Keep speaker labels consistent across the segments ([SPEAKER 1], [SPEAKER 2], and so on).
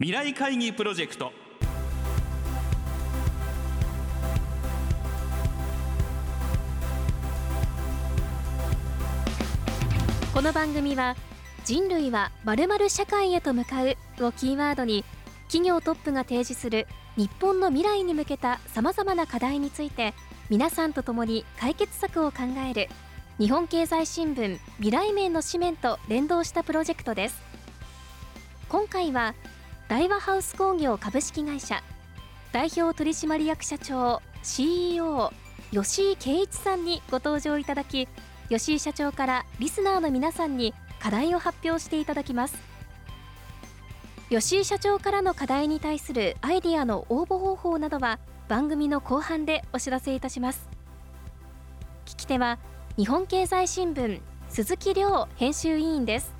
[SPEAKER 1] 未来会議プロジェクト。
[SPEAKER 2] この番組は人類はまるまる社会へと向かうをキーワードに企業トップが提示する日本の未来に向けたさまざまな課題について皆さんと共に解決策を考える日本経済新聞未来面の紙面と連動したプロジェクトです。今回は大和ハウス工業株式会社。代表取締役社長 CEO 吉井圭一さんにご登場いただき吉井社長からリスナーの皆さんに課題を発表していただきます。吉井社長からの課題に対するアイディアの応募方法などは番組の後半でお知らせいたします。聞き手は日本経済新聞鈴木亮編集委員です。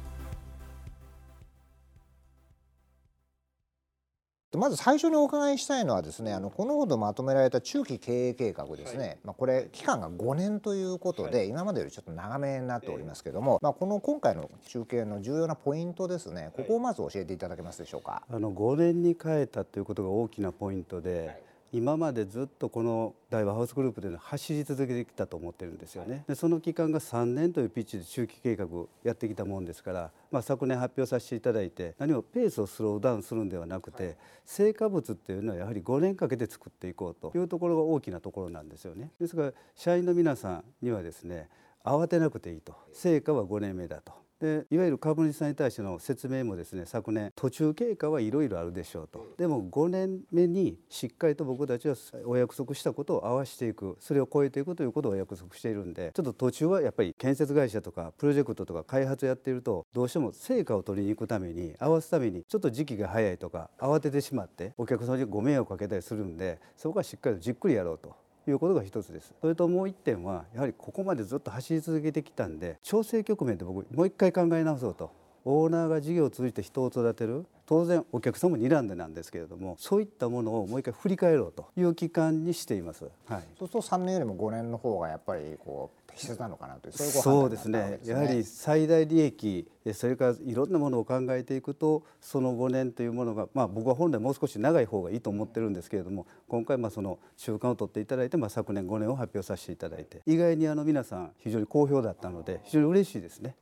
[SPEAKER 3] まず最初にお伺いしたいのはですねあのこのほどまとめられた中期経営計画ですね、はい、まあ、これ期間が5年ということで、はい、今までよりちょっと長めになっておりますけども、まあ、この今回の中継の重要なポイントですね。ここをまず教えていただけますでしょうか。
[SPEAKER 4] あの5年に変えたということが大きなポイントで、はい今までずっとこの大和ハウスグループで走り続けてきたと思ってるんですよね。でその期間が3年というピッチで中期計画をやってきたもんですから、まあ、昨年発表させていただいて何もペースをスローダウンするんではなくて成果物っていうのはやはり5年かけて作っていこうというところが大きなところなんですよね。ですから社員の皆さんにはですね慌てなくていいと成果は5年目だとでいわゆる株主さんに対しての説明もですね昨年途中経過はいろいろあるでしょうと。でも5年目にしっかりと僕たちはお約束したことを合わせていくそれを超えていくということをお約束しているんでちょっと途中はやっぱり建設会社とかプロジェクトとか開発をやっているとどうしても成果を取りに行くために合わすためにちょっと時期が早いとか慌ててしまってお客さんにご迷惑をかけたりするんでそこはしっかりとじっくりやろうと。いうことが一つです。それともう一点はやはりここまでずっと走り続けてきたんで調整局面で僕もう一回考え直そうとオーナーが事業を通じて人を育てる。当然お客さんも睨んでなんですけれどもそういったものをもう一回振り返ろうという期間にしています、はい、
[SPEAKER 3] そうすると3年よりも5年の方がやっぱりこう適切なのかなという
[SPEAKER 4] そうですね、ね、やはり最大利益それからいろんなものを考えていくとその5年というものが、まあ、僕は本来もう少し長い方がいいと思ってるんですけれども今回まあその中間を取っていただいて、まあ、昨年5年を発表させていただいて。意外にあの皆さん非常に好評だったので非常に嬉しいですね。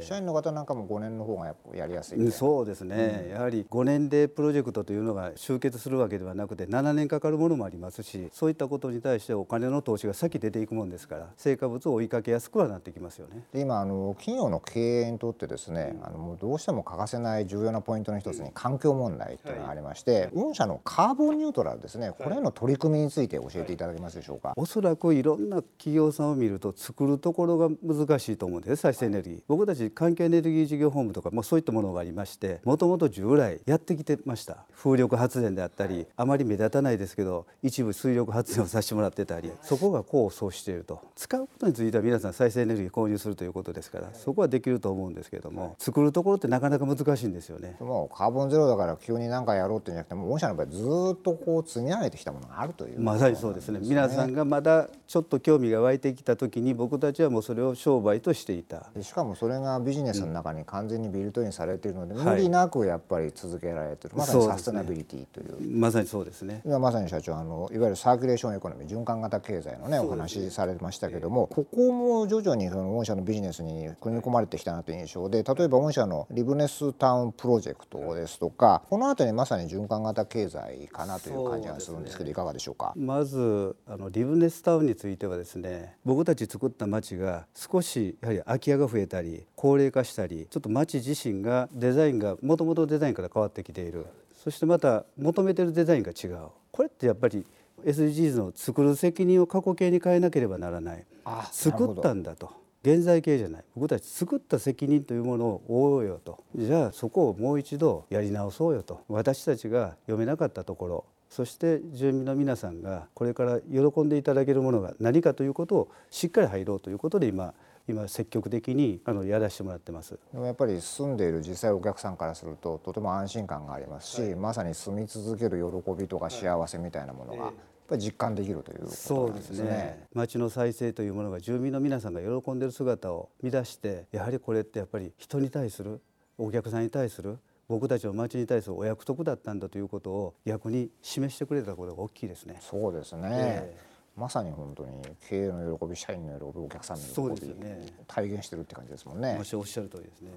[SPEAKER 3] 社員の方なんかも5年の方がやりやす
[SPEAKER 4] いそうですね、うん、やはり5年でプロジェクトというのが集結するわけではなくて7年かかるものもありますしそういったことに対してお金の投資が先出ていくもんですから成果物を追いかけやすくはなってきますよね。
[SPEAKER 3] で今あの企業の経営にとってですね、うん、あのもうどうしても欠かせない重要なポイントの一つに環境問題というのがありまして、はい、御社のカーボンニュートラルですね。これの取り組みについて教えていただけますでしょうか、はい、
[SPEAKER 4] おそらくいろんな企業さんを見ると作るところが難しいと思うんです再生エネルギー、はい、僕たち環境エネルギー事業本部とか、まあ、そういったものがありましてもともと従来やってきてました。風力発電であったりあまり目立たないですけど一部水力発電をさせてもらってたりそこが功を奏していると。使うことについては皆さん再生エネルギー購入するということですからそこはできると思うんですけども作るところってなかなか難しいんですよね。
[SPEAKER 3] もうカーボンゼロだから急に何かやろうってんじゃなくても御社の場合ずっとこう積み上げてきたものがあるという、
[SPEAKER 4] ね、まさにそうですね。皆さんがまだちょっと興味が湧いてきた時に僕たちはもうそれを商売としていた。
[SPEAKER 3] しかもそれがビジネスの中に完全にビルトインされているので、無理なくやっぱり続けられてる、まさにサステナビリティという、
[SPEAKER 4] ね、まさにそうですね。
[SPEAKER 3] 今まさに社長あのいわゆる circulation economy 循環型経済のねお話しされましたけども、ここも徐々にその御社のビジネスに組み込まれてきたなという印象で例えば御社のリブネスタウンプロジェクトですとかこの辺りまさに循環型経済かなという感じがするんですけど、ね、いかがでしょうか？
[SPEAKER 4] まずあのリブネスタウンについてはですね僕たち作った街が少しやはり空き家が増えたり高齢化したりちょっと街自身がデザインがもともとデザインから変わってきている。そしてまた求めてるデザインが違う。これってやっぱり SDGs の作る責任を過去形に変えなければならない。作ったんだと。現在形じゃない。僕たち作った責任というものを負おうよと。じゃあそこをもう一度やり直そうよと。私たちが読めなかったところ。そして住民の皆さんがこれから喜んでいただけるものが何かということをしっかり入ろうということで今今積極的にあのやらせてもらってます。
[SPEAKER 3] でもやっぱり住んでいる実際お客さんからするととても安心感がありますし、はい、まさに住み続ける喜びとか幸せみたいなものが、やっぱり実感できるということ
[SPEAKER 4] そうですね。町の再生というものが住民の皆さんが喜んでいる姿を見出してやはりこれってやっぱり人に対するお客さんに対する僕たちの町に対するお約束だったんだということを逆に示してくれたことが大きいですね。
[SPEAKER 3] そうですね、えー、まさに本当に経営の喜び社員の喜びお客さんの喜び、ね、体現してるって感じですもんね。
[SPEAKER 4] おっしゃる通りですね。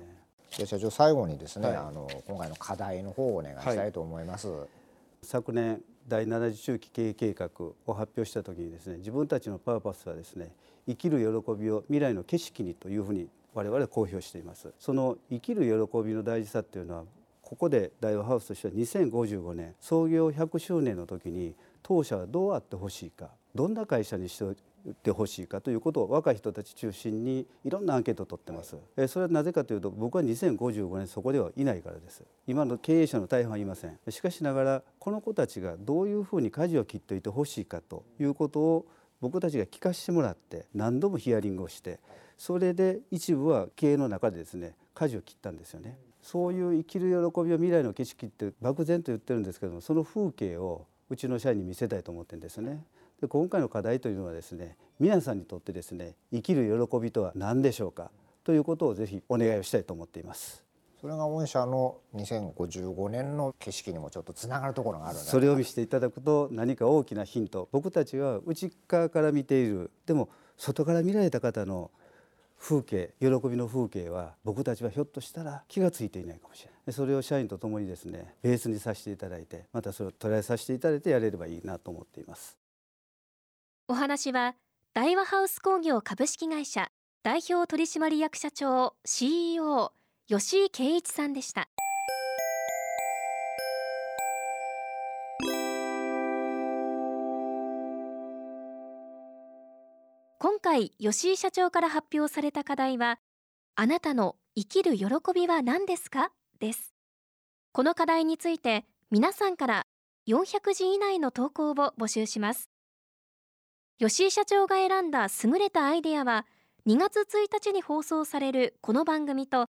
[SPEAKER 3] で社長最後にですね、はい、あの今回の課題の方をお願いしたいと思います。はい、
[SPEAKER 4] 昨年第7次中期経営計画を発表した時にですね自分たちのパーパスはですね生きる喜びを未来の景色にというふうに我々は公表していますその生きる喜びの大事さっていうのはここで大和ハウスとしては2055年創業100周年の時に当社はどうあってほしいかどんな会社にしてってほしいかということを若い人たち中心にいろんなアンケートを取ってます。えそれはなぜかというと僕は2055年そこではいないからです。今の経営者の大半はいません。しかしながらこの子たちがどういうふうに舵を切っておいてほしいかということを僕たちが聞かせてもらって何度もヒアリングをしてそれで一部は経営の中でですね舵を切ったんですよね。そういう生きる喜びを未来の景色って漠然と言ってるんですけどもその風景をうちの社員に見せたいと思ってるんですね。で今回の課題というのはですね皆さんにとってですね生きる喜びとは何でしょうか？ということをぜひお願いをしたいと思っています。
[SPEAKER 3] それが御社の2055年の景色にもちょっとつながるところがある
[SPEAKER 4] それを見せていただくと何か大きなヒント僕たちは内側から見ているでも外から見られた方の風景喜びの風景は僕たちはひょっとしたら気が付いていないかもしれない。それを社員と共にですねベースにさせていただいてまたそれを捉えさせていただいてやれればいいなと思っています。
[SPEAKER 2] お話は大和ハウス工業株式会社代表取締役社長 CEO 吉井圭一さんでした。回吉井社長から発表された課題はあなたの生きる喜びは何ですか？です。この課題について皆さんから400字以内の投稿を募集します。吉井社長が選んだ優れたアイデアは2月1日に放送されるこの番組と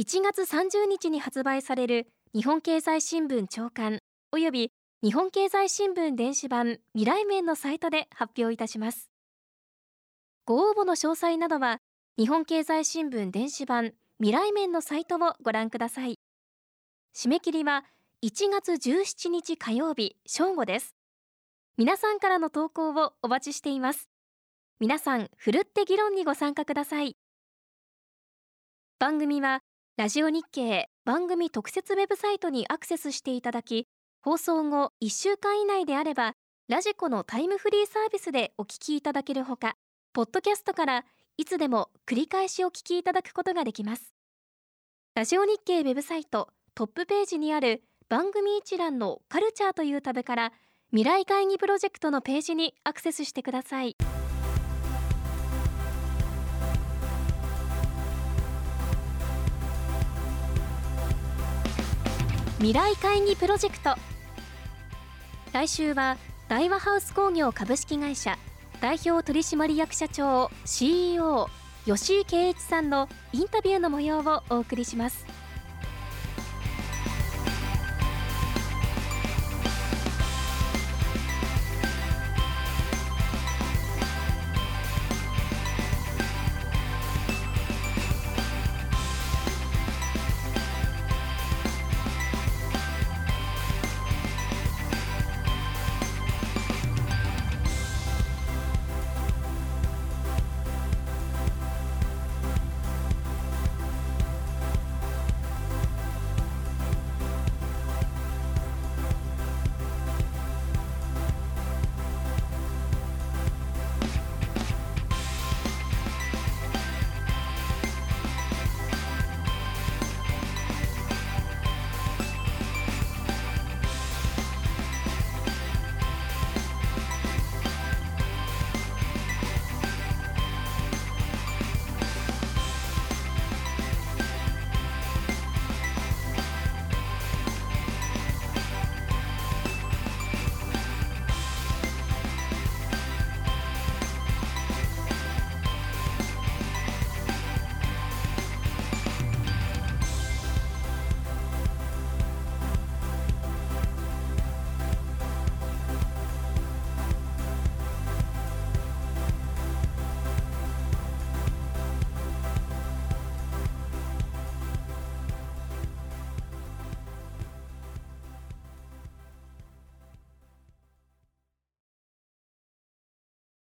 [SPEAKER 2] 1月30日に発売される日本経済新聞長官および日本経済新聞電子版未来面のサイトで発表いたします。ご応募の詳細などは日本経済新聞電子版未来面のサイトをご覧ください。締め切りは1月17日火曜日正午です。皆さんからの投稿をお待ちしています。皆さんふるって議論にご参加ください。番組はラジオ日経番組特設ウェブサイトにアクセスしていただき放送後1週間以内であればラジコのタイムフリーサービスでお聞きいただけるほかポッドキャストからいつでも繰り返しお聞きいただくことができます。ラジオ日経ウェブサイトトップページにある番組一覧のカルチャーというタブから未来会議プロジェクトのページにアクセスしてください。未来会議プロジェクト。来週は大和ハウス工業株式会社代表取締役社長 CEO 吉井圭一さんのインタビューの模様をお送りします。